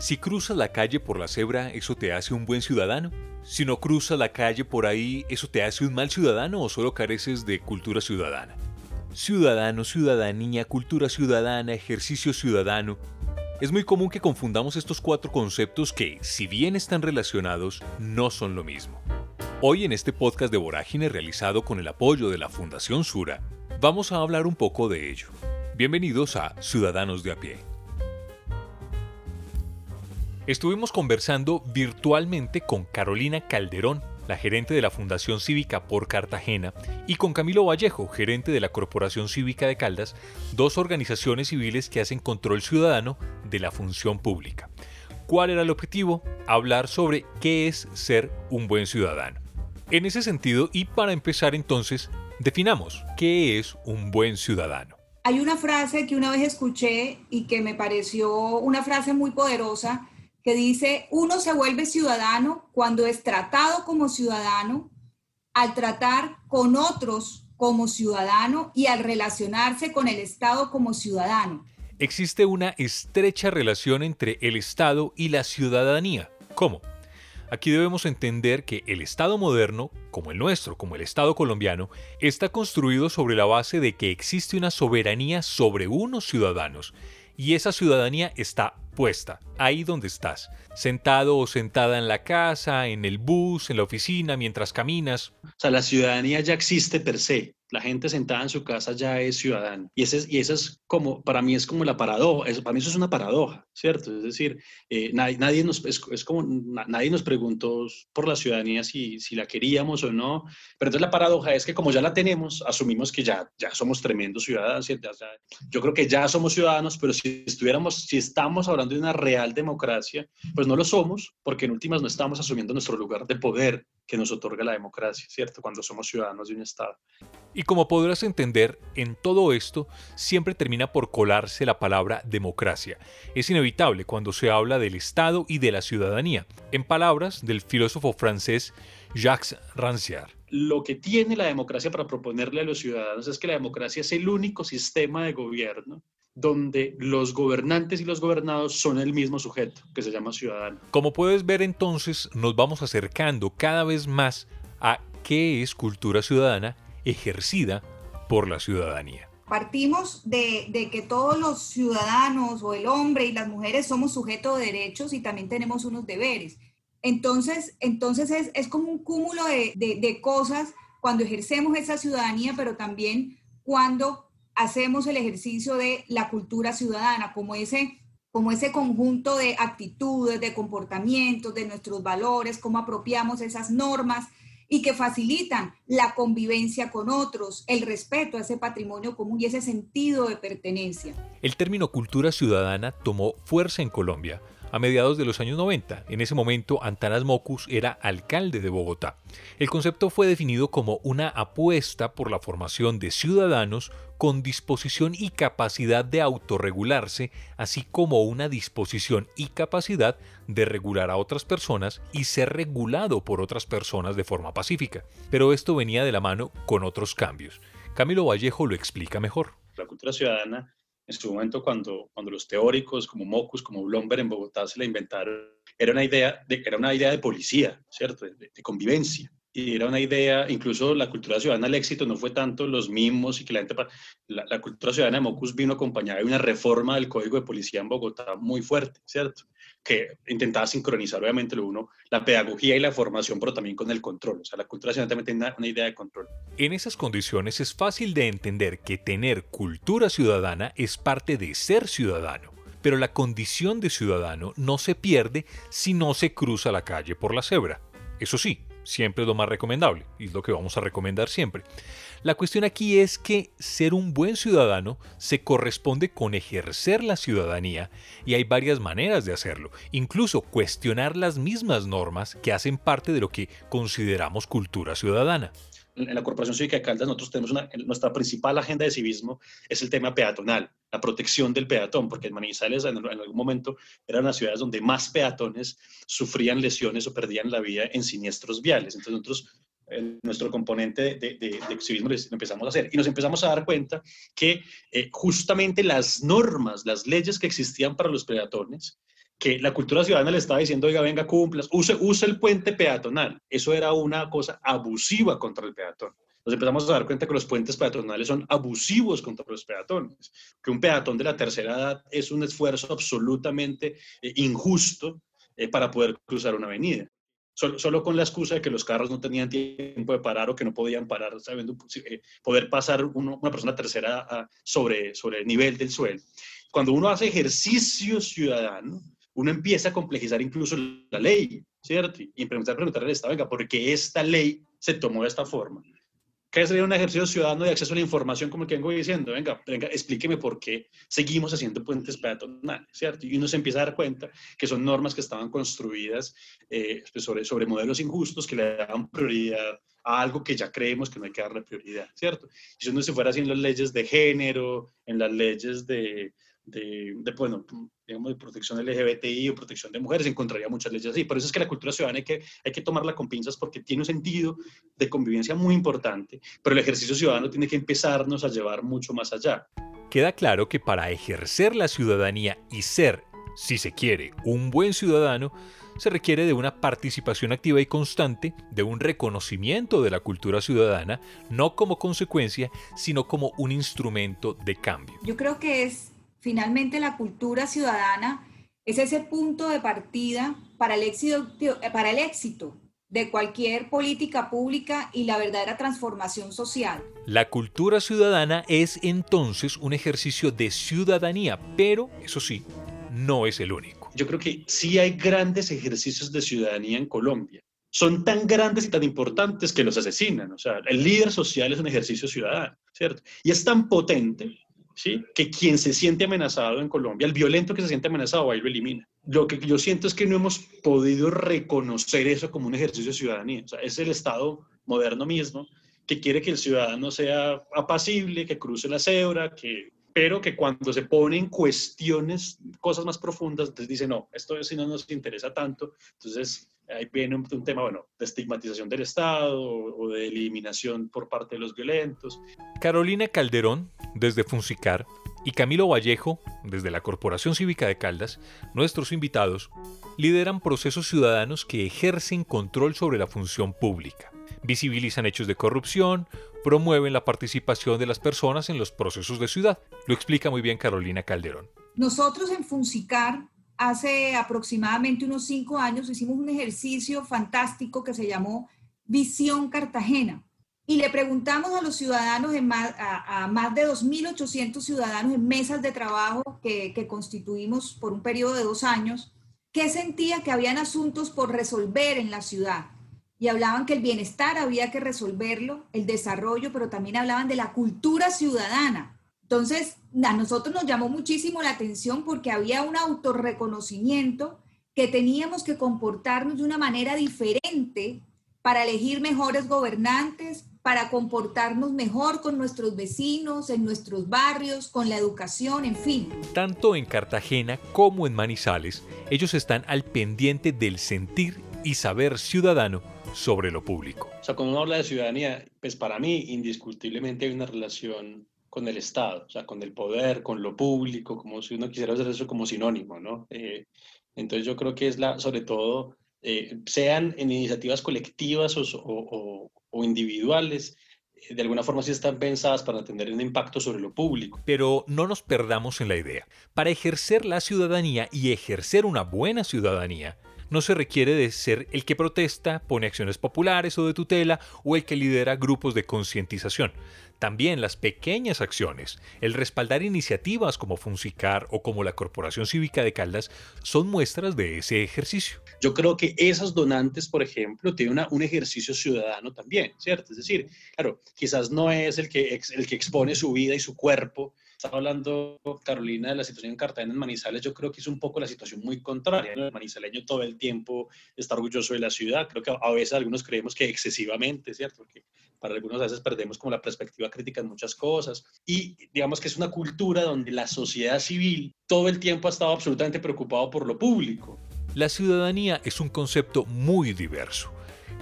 Si cruzas la calle por la cebra, ¿eso te hace un buen ciudadano? Si no cruzas la calle por ahí, ¿eso te hace un mal ciudadano o solo careces de cultura ciudadana? Ciudadano, ciudadanía, cultura ciudadana, ejercicio ciudadano. Es muy común que confundamos estos cuatro conceptos que, si bien están relacionados, no son lo mismo. Hoy en este podcast de Vorágine realizado con el apoyo de la Fundación Sura, vamos a hablar un poco de ello. Bienvenidos a Ciudadanos de a pie. Estuvimos conversando virtualmente con Carolina Calderón, la gerente de la Fundación Cívica por Cartagena, y con Camilo Vallejo, gerente de la Corporación Cívica de Caldas, dos organizaciones civiles que hacen control ciudadano de la función pública. ¿Cuál era el objetivo? Hablar sobre qué es ser un buen ciudadano. En ese sentido, y para empezar entonces, definamos qué es un buen ciudadano. Hay una frase que una vez escuché y que me pareció una frase muy poderosa que dice, uno se vuelve ciudadano cuando es tratado como ciudadano, al tratar con otros como ciudadano y al relacionarse con el Estado como ciudadano. Existe una estrecha relación entre el Estado y la ciudadanía. ¿Cómo? Aquí debemos entender que el Estado moderno, como el nuestro, como el Estado colombiano, está construido sobre la base de que existe una soberanía sobre unos ciudadanos y esa ciudadanía está puesta, ahí donde estás, sentado o sentada en la casa, en el bus, en la oficina, mientras caminas. O sea, la ciudadanía ya existe per se. La gente sentada en su casa ya es ciudadana. Y esa es como, para mí es como la paradoja, para mí eso es una paradoja, ¿cierto? Es decir, eh, nadie, nadie, nos, es, como, nadie nos preguntó por la ciudadanía si, si la queríamos o no, pero entonces la paradoja es que como ya la tenemos, asumimos que ya, ya somos tremendos ciudadanos, yo creo que ya somos ciudadanos, pero si estuviéramos, si estamos hablando de una real democracia, pues no lo somos, porque en últimas no estamos asumiendo nuestro lugar de poder que nos otorga la democracia, ¿cierto? Cuando somos ciudadanos de un Estado. Y como podrás entender, en todo esto siempre termina por colarse la palabra democracia. Es inevitable cuando se habla del Estado y de la ciudadanía, en palabras del filósofo francés Jacques Rancière. Lo que tiene la democracia para proponerle a los ciudadanos es que la democracia es el único sistema de gobierno donde los gobernantes y los gobernados son el mismo sujeto, que se llama ciudadano. Como puedes ver entonces, nos vamos acercando cada vez más a qué es cultura ciudadana ejercida por la ciudadanía. Partimos de, que todos los ciudadanos o el hombre y las mujeres somos sujetos de derechos y también tenemos unos deberes. Entonces, entonces es, como un cúmulo de, de cosas cuando ejercemos esa ciudadanía, pero también cuando hacemos el ejercicio de la cultura ciudadana, como ese, como ese conjunto de actitudes, de comportamientos, de nuestros valores, cómo apropiamos esas normas y que facilitan la convivencia con otros, el respeto a ese patrimonio común y ese sentido de pertenencia. El término cultura ciudadana tomó fuerza en Colombia a mediados de los años 90. En ese momento, Antanas Mocus era alcalde de Bogotá. El concepto fue definido como una apuesta por la formación de ciudadanos con disposición y capacidad de autorregularse, así como una disposición y capacidad de regular a otras personas y ser regulado por otras personas de forma pacífica. Pero esto venía de la mano con otros cambios. Camilo Vallejo lo explica mejor. La cultura ciudadana en su momento cuando, cuando los teóricos como Mocus, como Blomberg en Bogotá se la inventaron, era una idea de, era una idea de policía, ¿cierto? De, convivencia. Y era una idea, incluso la cultura ciudadana al éxito no fue tanto los mismos y que la gente... La, la cultura ciudadana de Mocus vino acompañada de una reforma del Código de Policía en Bogotá muy fuerte, ¿cierto? que intentaba sincronizar obviamente lo uno, la pedagogía y la formación, pero también con el control. O sea, la cultura ciudadana también tiene una, idea de control. En esas condiciones es fácil de entender que tener cultura ciudadana es parte de ser ciudadano. Pero la condición de ciudadano no se pierde si no se cruza la calle por la cebra. Eso sí, siempre es lo más recomendable y es lo que vamos a recomendar siempre. La cuestión aquí es que ser un buen ciudadano se corresponde con ejercer la ciudadanía y hay varias maneras de hacerlo, incluso cuestionar las mismas normas que hacen parte de lo que consideramos cultura ciudadana en la Corporación Cívica de Caldas nosotros tenemos una, nuestra principal agenda de civismo es el tema peatonal, la protección del peatón, porque en Manizales en, algún momento eran las ciudades donde más peatones sufrían lesiones o perdían la vida en siniestros viales. Entonces nosotros nuestro componente de, de, civismo lo empezamos a hacer. Y nos empezamos a dar cuenta que eh, justamente las normas, las leyes que existían para los peatones, que la cultura ciudadana le estaba diciendo, oiga, venga, cumplas, use, use el puente peatonal. Eso era una cosa abusiva contra el peatón. Nos empezamos a dar cuenta que los puentes peatonales son abusivos contra los peatones, que un peatón de la tercera edad es un esfuerzo absolutamente eh, injusto eh, para poder cruzar una avenida. Solo, con la excusa de que los carros no tenían tiempo de parar o que no podían parar, sabiendo eh, poder pasar una persona tercera sobre, sobre el nivel del suelo. Cuando uno hace ejercicio ciudadano, uno empieza a complejizar incluso la ley, ¿cierto? Y empezar a preguntarle al Estado, venga, ¿por qué esta ley se tomó de esta forma? ¿Qué sería un ejercicio ciudadano de acceso a la información como el que vengo diciendo? Venga, venga, explíqueme por qué seguimos haciendo puentes peatonales, ¿cierto? Y uno se empieza a dar cuenta que son normas que estaban construidas eh, pues, sobre, sobre modelos injustos que le dan prioridad a algo que ya creemos que no hay que darle prioridad, ¿cierto? Y si uno se fuera las leyes de género, en las leyes de, de, de, bueno, digamos, de protección LGBTI o protección de mujeres, encontraría muchas leyes así. Por eso es que la cultura ciudadana hay que, hay que tomarla con pinzas porque tiene un sentido de convivencia muy importante, pero el ejercicio ciudadano tiene que empezarnos a llevar mucho más allá. Queda claro que para ejercer la ciudadanía y ser, si se quiere, un buen ciudadano, se requiere de una participación activa y constante, de un reconocimiento de la cultura ciudadana, no como consecuencia, sino como un instrumento de cambio. Yo creo que es Finalmente, la cultura ciudadana es ese punto de partida para el éxito, para el éxito de cualquier política pública y la verdadera transformación social. La cultura ciudadana es entonces un ejercicio de ciudadanía, pero eso sí, no es el único. Yo creo que sí hay grandes ejercicios de ciudadanía en Colombia. Son tan grandes y tan importantes que los asesinan. O sea, el líder social es un ejercicio ciudadano, ¿cierto? Y es tan potente que quien se siente amenazado en Colombia, el violento que se siente amenazado, ahí lo elimina. Lo que yo siento es que no hemos podido reconocer eso como un ejercicio de ciudadanía. O sea, es el Estado moderno mismo que quiere que el ciudadano sea apacible, que cruce la cebra, que, pero que cuando se ponen cuestiones, cosas más profundas, entonces dice, no, esto sí no nos interesa tanto, entonces ahí viene un, tema, bueno, de estigmatización del Estado o, de eliminación por parte de los violentos. Carolina Calderón, desde Funsicar, y Camilo Vallejo, desde la Corporación Cívica de Caldas, nuestros invitados, lideran procesos ciudadanos que ejercen control sobre la función pública, visibilizan hechos de corrupción, promueven la participación de las personas en los procesos de ciudad. Lo explica muy bien Carolina Calderón. Nosotros en Funsicar hace aproximadamente unos cinco años hicimos un ejercicio fantástico que se llamó Visión Cartagena. Y le preguntamos a los ciudadanos, a, más de 2.800 ciudadanos en mesas de trabajo que, que constituimos por un periodo de dos años, qué sentía que habían asuntos por resolver en la ciudad. Y hablaban que el bienestar había que resolverlo, el desarrollo, pero también hablaban de la cultura ciudadana, entonces, a nosotros nos llamó muchísimo la atención porque había un autorreconocimiento que teníamos que comportarnos de una manera diferente para elegir mejores gobernantes, para comportarnos mejor con nuestros vecinos, en nuestros barrios, con la educación, en fin. Tanto en Cartagena como en Manizales, ellos están al pendiente del sentir y saber ciudadano sobre lo público. O sea, cuando uno habla de ciudadanía, pues para mí indiscutiblemente hay una relación con el Estado, o sea, con el poder, con lo público, como si uno quisiera hacer eso como sinónimo, ¿no? Eh, entonces yo creo que es la, sobre todo, eh, sean en iniciativas colectivas o, o, individuales, eh, de alguna forma sí están pensadas para tener un impacto sobre lo público. Pero no nos perdamos en la idea. Para ejercer la ciudadanía y ejercer una buena ciudadanía, no se requiere de ser el que protesta, pone acciones populares o de tutela o el que lidera grupos de concientización. También las pequeñas acciones, el respaldar iniciativas como Funsicar o como la Corporación Cívica de Caldas, son muestras de ese ejercicio. Yo creo que esos donantes, por ejemplo, tienen un ejercicio ciudadano también, ¿cierto? Es decir, claro, quizás no es el que, el que expone su vida y su cuerpo, estaba hablando Carolina de la situación en Cartagena, en Manizales, yo creo que es un poco la situación muy contraria. El manizaleño todo el tiempo está orgulloso de la ciudad. Creo que a veces algunos creemos que excesivamente, ¿cierto? Porque para algunos a veces perdemos como la perspectiva crítica en muchas cosas. Y digamos que es una cultura donde la sociedad civil todo el tiempo ha estado absolutamente preocupado por lo público. La ciudadanía es un concepto muy diverso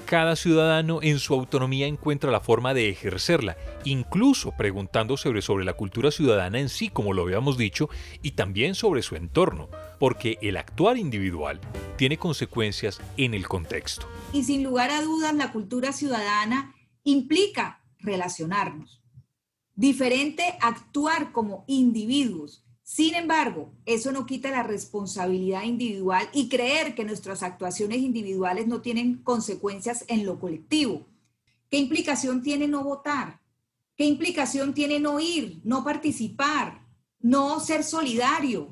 Cada ciudadano en su autonomía encuentra la forma de ejercerla, incluso preguntando sobre, sobre la cultura ciudadana en sí, como lo habíamos dicho, y también sobre su entorno, porque el actuar individual tiene consecuencias en el contexto. Y sin lugar a dudas, la cultura ciudadana implica relacionarnos. Diferente actuar como individuos sin embargo, eso no quita la responsabilidad individual y creer que nuestras actuaciones individuales no tienen consecuencias en lo colectivo. ¿Qué implicación tiene no votar? ¿Qué implicación tiene no ir, no participar, no ser solidario?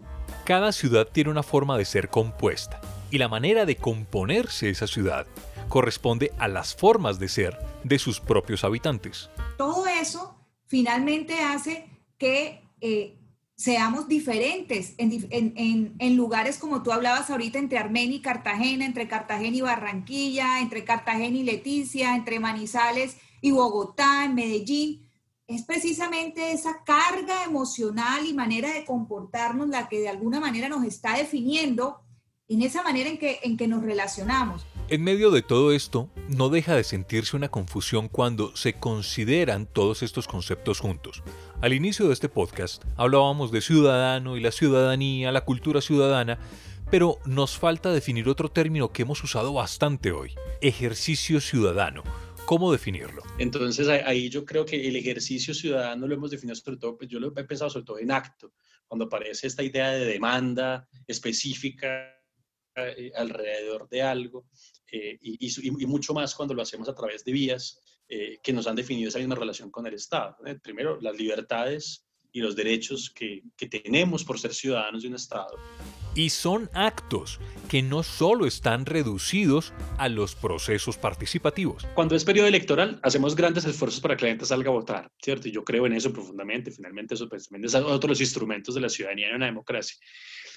Cada ciudad tiene una forma de ser compuesta y la manera de componerse esa ciudad corresponde a las formas de ser de sus propios habitantes. Todo eso finalmente hace que eh, seamos diferentes en, lugares como tú hablabas ahorita, entre Armenia y Cartagena, entre Cartagena y Barranquilla, entre Cartagena y Leticia, entre Manizales y Bogotá, en Medellín. Es precisamente esa carga emocional y manera de comportarnos la que de alguna manera nos está definiendo en esa manera en que, en que nos relacionamos. En medio de todo esto, no deja de sentirse una confusión cuando se consideran todos estos conceptos juntos. Al inicio de este podcast hablábamos de ciudadano y la ciudadanía, la cultura ciudadana, pero nos falta definir otro término que hemos usado bastante hoy, ejercicio ciudadano. ¿Cómo definirlo? Entonces ahí yo creo que el ejercicio ciudadano lo hemos definido sobre todo, pues yo lo he pensado sobre todo en acto, cuando aparece esta idea de demanda específica eh, alrededor de algo eh, y, mucho más cuando lo hacemos a través de vías eh, que nos han definido esa misma relación con el Estado. Primero, las libertades y los derechos que, que, tenemos por ser ciudadanos de un Estado. Y son actos que no solo están reducidos a los procesos participativos. Cuando es periodo electoral, hacemos grandes esfuerzos para que la gente salga a votar, ¿cierto? Y yo creo en eso profundamente. Finalmente, eso pues, es otro de los instrumentos de la ciudadanía en una democracia.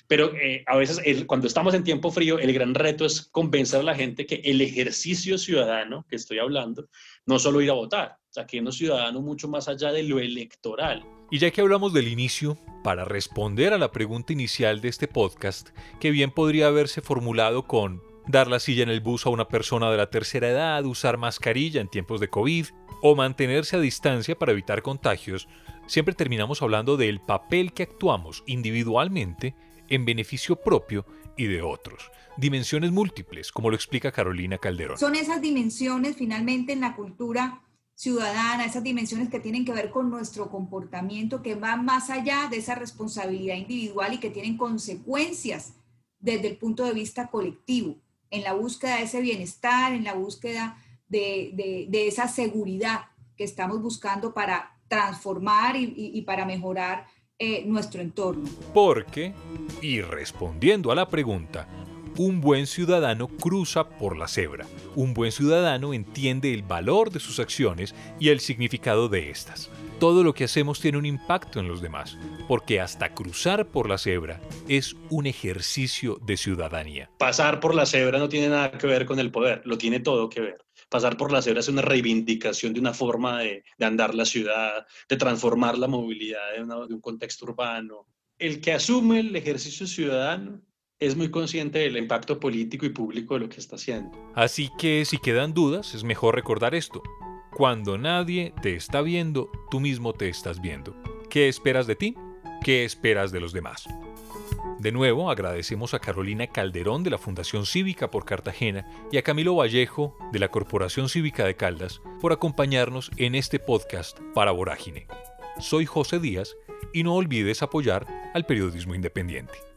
Pero eh, a veces, cuando estamos en tiempo frío, el gran reto es convencer a la gente que el ejercicio ciudadano que estoy hablando, no solo ir a votar, o sea, que uno ciudadano mucho más allá de lo electoral. Y ya que hablamos del inicio, para responder a la pregunta inicial de este podcast, que bien podría haberse formulado con dar la silla en el bus a una persona de la tercera edad, usar mascarilla en tiempos de COVID o mantenerse a distancia para evitar contagios, siempre terminamos hablando del papel que actuamos individualmente en beneficio propio y de otros. Dimensiones múltiples, como lo explica Carolina Calderón. Son esas dimensiones finalmente en la cultura ciudadana, esas dimensiones que tienen que ver con nuestro comportamiento, que van más allá de esa responsabilidad individual y que tienen consecuencias desde el punto de vista colectivo, en la búsqueda de ese bienestar, en la búsqueda de, esa seguridad que estamos buscando para transformar y para mejorar eh, nuestro entorno. Porque, y respondiendo a la pregunta, un buen ciudadano cruza por la cebra. Un buen ciudadano entiende el valor de sus acciones y el significado de estas. Todo lo que hacemos tiene un impacto en los demás, porque hasta cruzar por la cebra es un ejercicio de ciudadanía. Pasar por la cebra no tiene nada que ver con el poder, lo tiene todo que ver pasar por la cebra es una reivindicación de una forma de, andar la ciudad, de transformar la movilidad de, de un contexto urbano. El que asume el ejercicio ciudadano es muy consciente del impacto político y público de lo que está haciendo. Así que si quedan dudas, es mejor recordar esto. Cuando nadie te está viendo, tú mismo te estás viendo. ¿Qué esperas de ti? ¿Qué esperas de los demás? De nuevo, agradecemos a Carolina Calderón de la Fundación Cívica por Cartagena y a Camilo Vallejo de la Corporación Cívica de Caldas por acompañarnos en este podcast para Vorágine. Soy José Díaz y no olvides apoyar al periodismo independiente.